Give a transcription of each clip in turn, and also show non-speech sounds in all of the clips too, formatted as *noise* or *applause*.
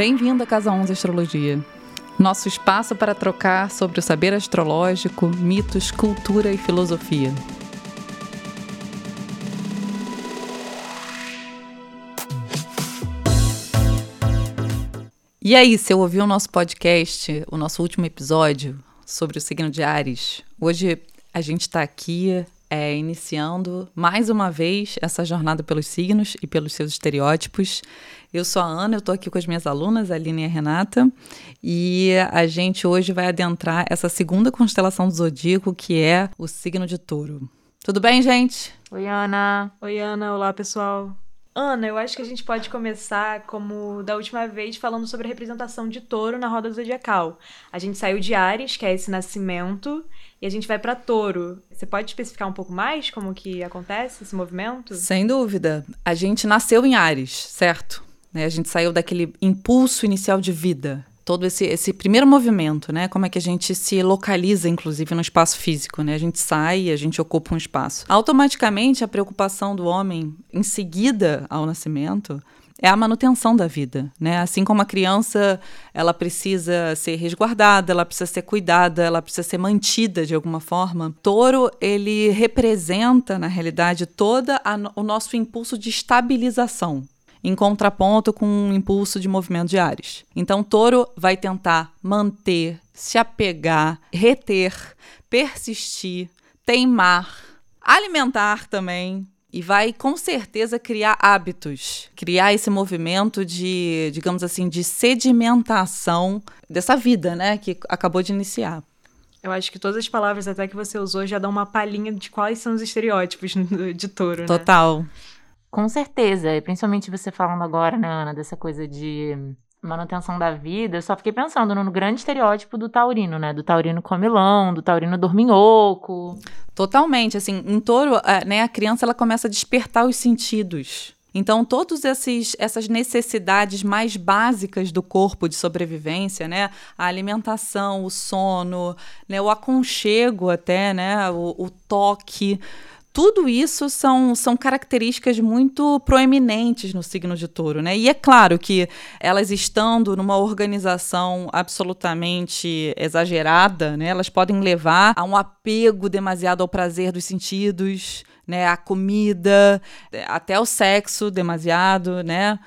Bem-vindo à Casa 11 Astrologia. Nosso espaço para trocar sobre o saber astrológico, mitos, cultura e filosofia. E aí, você ouviu o nosso podcast, o nosso último episódio sobre o signo de Ares? Hoje a gente está aqui é, iniciando mais uma vez essa jornada pelos signos e pelos seus estereótipos. Eu sou a Ana, eu estou aqui com as minhas alunas, a Aline e a Renata, e a gente hoje vai adentrar essa segunda constelação do zodíaco, que é o signo de touro. Tudo bem, gente? Oi, Ana. Oi, Ana. Olá, pessoal. Ana, eu acho que a gente pode começar, como da última vez, falando sobre a representação de touro na roda zodiacal. A gente saiu de Ares, que é esse nascimento, e a gente vai para touro. Você pode especificar um pouco mais como que acontece esse movimento? Sem dúvida. A gente nasceu em Ares, certo? Né? A gente saiu daquele impulso inicial de vida todo esse, esse primeiro movimento, né? Como é que a gente se localiza, inclusive, no espaço físico, né? A gente sai, a gente ocupa um espaço. Automaticamente, a preocupação do homem, em seguida ao nascimento, é a manutenção da vida, né? Assim como a criança, ela precisa ser resguardada, ela precisa ser cuidada, ela precisa ser mantida de alguma forma. Touro, ele representa, na realidade, toda a, o nosso impulso de estabilização, em contraponto com um impulso de movimento de Ares. Então, touro vai tentar manter, se apegar, reter, persistir, teimar, alimentar também. E vai com certeza criar hábitos, criar esse movimento de, digamos assim, de sedimentação dessa vida, né, que acabou de iniciar. Eu acho que todas as palavras até que você usou já dão uma palhinha de quais são os estereótipos *laughs* de touro, né? Total. Com certeza, e principalmente você falando agora, né, Ana, dessa coisa de manutenção da vida, eu só fiquei pensando no, grande estereótipo do taurino, né? Do taurino comilão, do taurino dorminhoco. Totalmente, assim, em touro, né, a criança ela começa a despertar os sentidos. Então, todas essas necessidades mais básicas do corpo de sobrevivência, né? A alimentação, o sono, né? o aconchego até, né? o, o toque, tudo isso são, são características muito proeminentes no signo de touro, né? E é claro que elas estando numa organização absolutamente exagerada, né? Elas podem levar a um apego demasiado ao prazer dos sentidos, né? A comida, até o sexo demasiado, né?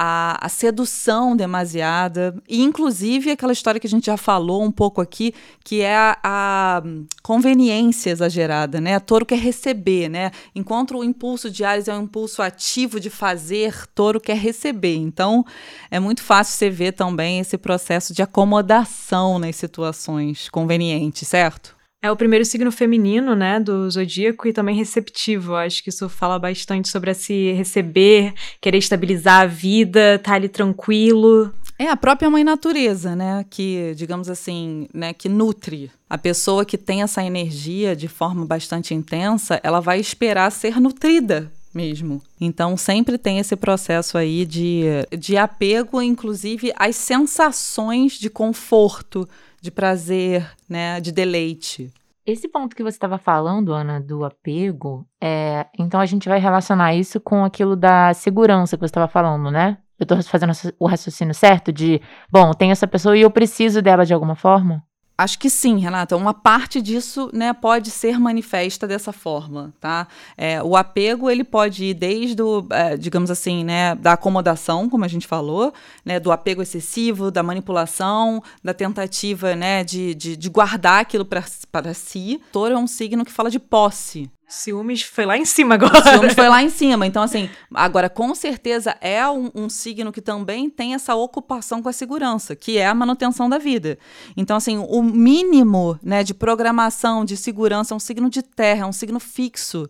A, a, sedução demasiada, e inclusive aquela história que a gente já falou um pouco aqui, que é a, a conveniência exagerada, né? A touro quer receber, né? Enquanto o impulso de Ares é um impulso ativo de fazer, touro quer receber. Então, é muito fácil você ver também esse processo de acomodação nas situações convenientes, certo? É o primeiro signo feminino, né, do zodíaco e também receptivo. Acho que isso fala bastante sobre se receber, querer estabilizar a vida, estar tá ali tranquilo. É a própria mãe natureza, né, que, digamos assim, né, que nutre. A pessoa que tem essa energia de forma bastante intensa, ela vai esperar ser nutrida mesmo. Então sempre tem esse processo aí de, de apego, inclusive às sensações de conforto, de prazer, né, de deleite. Esse ponto que você estava falando, Ana, do apego, é, então a gente vai relacionar isso com aquilo da segurança que você estava falando, né? Eu estou fazendo o raciocínio certo de, bom, tem essa pessoa e eu preciso dela de alguma forma? Acho que sim, Renata. Uma parte disso né, pode ser manifesta dessa forma, tá? É, o apego ele pode ir desde, o, é, digamos assim, né, da acomodação, como a gente falou, né, do apego excessivo, da manipulação, da tentativa né, de, de, de guardar aquilo para si. Touro é um signo que fala de posse, Ciúmes foi lá em cima agora. Ciúmes foi lá em cima. Então, assim, agora, com certeza é um, um, signo que também tem essa ocupação com a segurança, que é a manutenção da vida. Então, assim, o mínimo né, de programação, de segurança, é um signo de terra, é um signo fixo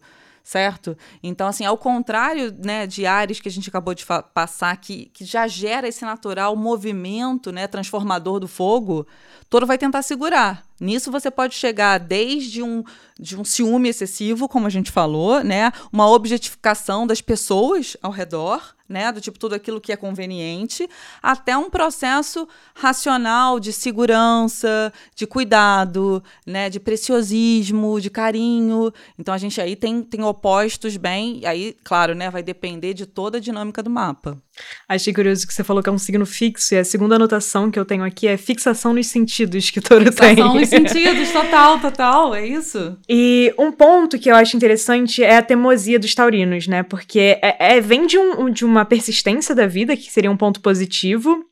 certo? Então, assim, ao contrário né, de Ares que a gente acabou de passar, que, que já gera esse natural movimento né, transformador do fogo, Touro vai tentar segurar. Nisso você pode chegar desde um, de um ciúme excessivo, como a gente falou, né? Uma objetificação das pessoas ao redor, né, do tipo tudo aquilo que é conveniente, até um processo racional de segurança, de cuidado, né, de preciosismo, de carinho. Então a gente aí tem, tem opostos bem, aí, claro, né, vai depender de toda a dinâmica do mapa. Achei curioso que você falou que é um signo fixo, e a segunda anotação que eu tenho aqui é fixação nos sentidos que touro fixação tem. Fixação nos *laughs* sentidos, total, total, é isso. E um ponto que eu acho interessante é a teimosia dos taurinos, né? Porque é, é vem de, um, de uma persistência da vida, que seria um ponto positivo,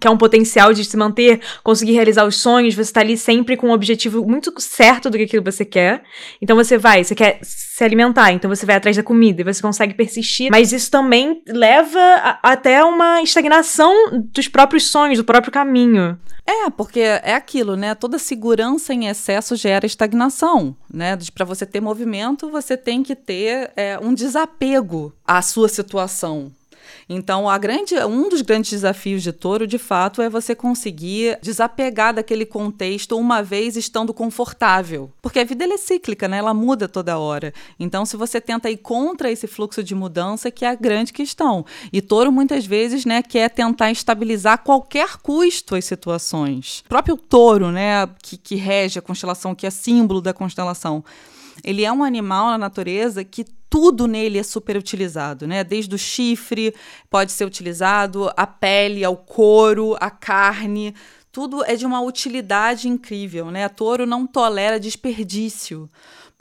que é um potencial de se manter, conseguir realizar os sonhos, você tá ali sempre com um objetivo muito certo do que aquilo você quer. Então você vai, você quer se alimentar, então você vai atrás da comida e você consegue persistir, mas isso também leva a, até uma estagnação dos próprios sonhos, do próprio caminho. É, porque é aquilo, né? Toda segurança em excesso gera estagnação, né? Para você ter movimento, você tem que ter é, um desapego à sua situação, então, a grande, um dos grandes desafios de touro, de fato, é você conseguir desapegar daquele contexto uma vez estando confortável. Porque a vida é cíclica, né? Ela muda toda hora. Então, se você tenta ir contra esse fluxo de mudança, que é a grande questão. E touro, muitas vezes, né, quer tentar estabilizar a qualquer custo as situações. O próprio touro, né, que, que rege a constelação, que é símbolo da constelação. Ele é um animal na natureza que tudo nele é super utilizado, né? Desde o chifre pode ser utilizado, a pele, ao couro, a carne, tudo é de uma utilidade incrível, né? A touro não tolera desperdício,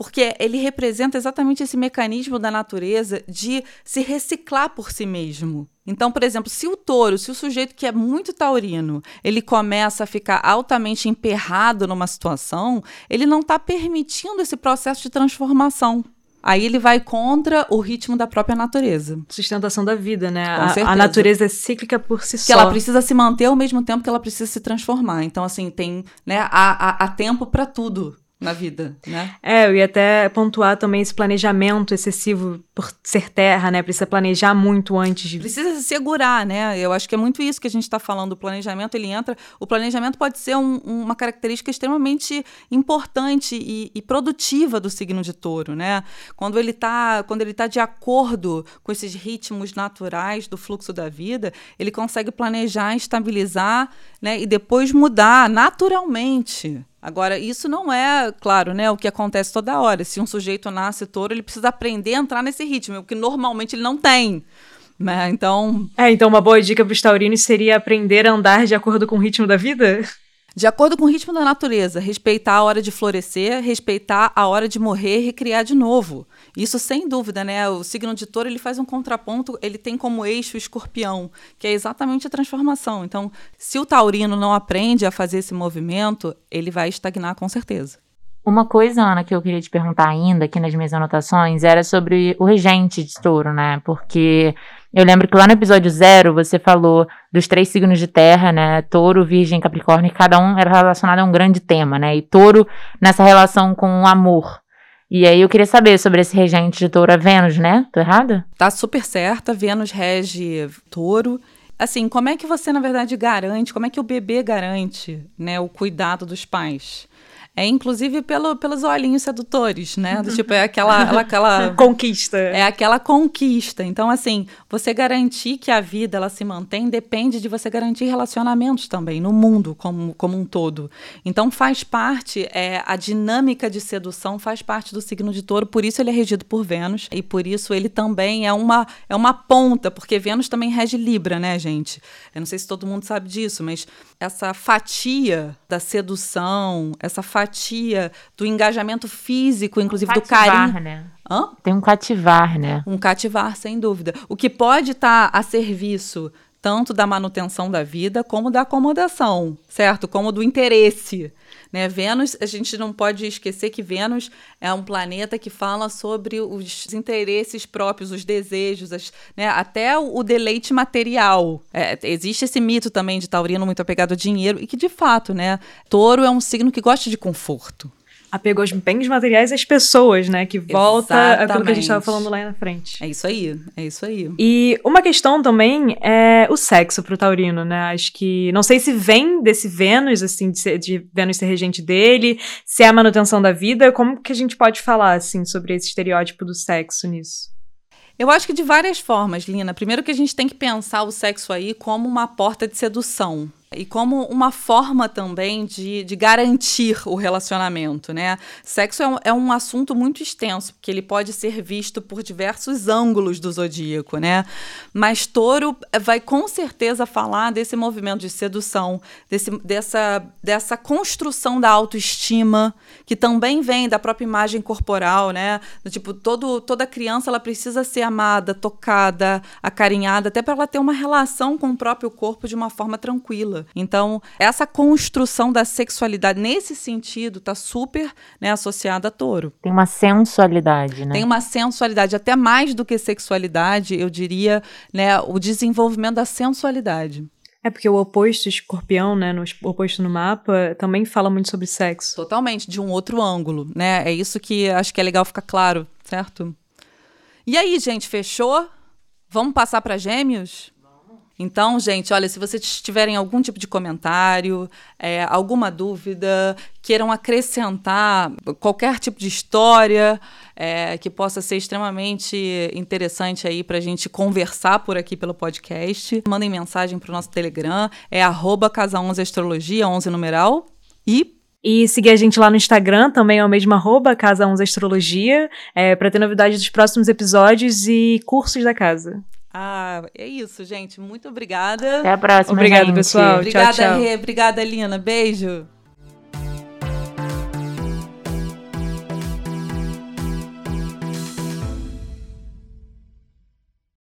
porque ele representa exatamente esse mecanismo da natureza de se reciclar por si mesmo. Então, por exemplo, se o touro, se o sujeito que é muito taurino, ele começa a ficar altamente emperrado numa situação, ele não está permitindo esse processo de transformação. Aí ele vai contra o ritmo da própria natureza. Sustentação da vida, né? A, a, natureza é cíclica por si que só. Que ela precisa se manter ao mesmo tempo que ela precisa se transformar. Então, assim, tem, né, há, há, há tempo para tudo na vida, né? É, eu ia até pontuar também esse planejamento excessivo por ser terra, né? Precisa planejar muito antes de. Precisa se segurar, né? Eu acho que é muito isso que a gente está falando. O planejamento, ele entra. O planejamento pode ser um, uma característica extremamente importante e, e, produtiva do signo de touro, né? Quando ele está quando ele tá de acordo com esses ritmos naturais do fluxo da vida, ele consegue planejar, estabilizar, né? E depois mudar naturalmente. Agora, isso não é, claro, né, o que acontece toda hora. Se um sujeito nasce touro, ele precisa aprender a entrar nesse ritmo, o que normalmente ele não tem. Né? Então. É, então uma boa dica para os taurinos seria aprender a andar de acordo com o ritmo da vida? De acordo com o ritmo da natureza, respeitar a hora de florescer, respeitar a hora de morrer e criar de novo. Isso sem dúvida, né? O signo de touro ele faz um contraponto, ele tem como eixo o escorpião, que é exatamente a transformação. Então, se o taurino não aprende a fazer esse movimento, ele vai estagnar com certeza. Uma coisa, Ana, que eu queria te perguntar ainda aqui nas minhas anotações era sobre o regente de touro, né? Porque eu lembro que lá no episódio zero você falou dos três signos de terra, né? Touro, Virgem Capricórnio, e cada um era relacionado a um grande tema, né? E touro nessa relação com o amor. E aí eu queria saber sobre esse regente de touro, a Vênus, né? Tô errada? Tá super certa, Vênus rege touro. Assim, como é que você, na verdade, garante, como é que o bebê garante, né, o cuidado dos pais? É inclusive pelo, pelos olhinhos sedutores, né? Do, tipo, é aquela, aquela *laughs* conquista. É aquela conquista. Então, assim, você garantir que a vida ela se mantém depende de você garantir relacionamentos também no mundo como, como um todo. Então, faz parte, é, a dinâmica de sedução faz parte do signo de touro, por isso ele é regido por Vênus e por isso ele também é uma, é uma ponta, porque Vênus também rege Libra, né, gente? Eu não sei se todo mundo sabe disso, mas essa fatia da sedução, essa fatia do engajamento físico, inclusive um do carinho. Né? Hã? Tem um cativar, né? Um cativar, sem dúvida. O que pode estar tá a serviço tanto da manutenção da vida como da acomodação, certo? Como do interesse. Né? Vênus, a gente não pode esquecer que Vênus é um planeta que fala sobre os interesses próprios, os desejos, as, né? até o, deleite material. É, existe esse mito também de taurino muito apegado ao dinheiro e que, de fato, né, touro é um signo que gosta de conforto apegou aos bens materiais às pessoas, né? Que volta Exatamente. aquilo que a gente estava falando lá na frente. É isso aí, é isso aí. E uma questão também é o sexo pro taurino, né? Acho que, não sei se vem desse Vênus, assim, de, ser, de Vênus ser regente dele, se é a manutenção da vida, como que a gente pode falar, assim, sobre esse estereótipo do sexo nisso? Eu acho que de várias formas, Lina. Primeiro que a gente tem que pensar o sexo aí como uma porta de sedução e como uma forma também de, de garantir o relacionamento, né? Sexo é um, é um assunto muito extenso, porque ele pode ser visto por diversos ângulos do zodíaco, né? Mas touro vai com certeza falar desse movimento de sedução, desse, dessa, dessa construção da autoestima, que também vem da própria imagem corporal, né? Tipo, todo, toda criança ela precisa ser amada, tocada, acarinhada, até para ela ter uma relação com o próprio corpo de uma forma tranquila. Então, essa construção da sexualidade nesse sentido está super né, associada a touro. Tem uma sensualidade, né? Tem uma sensualidade, até mais do que sexualidade, eu diria, né, o desenvolvimento da sensualidade. É porque o oposto escorpião, né, no o oposto no mapa, também fala muito sobre sexo. Totalmente, de um outro ângulo, né? É isso que acho que é legal ficar claro, certo? E aí, gente, fechou? Vamos passar para gêmeos? Então, gente, olha, se vocês tiverem algum tipo de comentário, é, alguma dúvida, queiram acrescentar qualquer tipo de história é, que possa ser extremamente interessante aí para a gente conversar por aqui pelo podcast, mandem mensagem para o nosso Telegram, é arroba casa11astrologia, 11 numeral, e e seguir a gente lá no Instagram, também é o mesmo arroba, Casa 11 Astrologia, é, para ter novidades dos próximos episódios e cursos da casa. Ah, é isso, gente. Muito obrigada. Até a próxima. Obrigada, gente. pessoal. Obrigada, tchau, tchau. Rê. Obrigada, Lina. Beijo.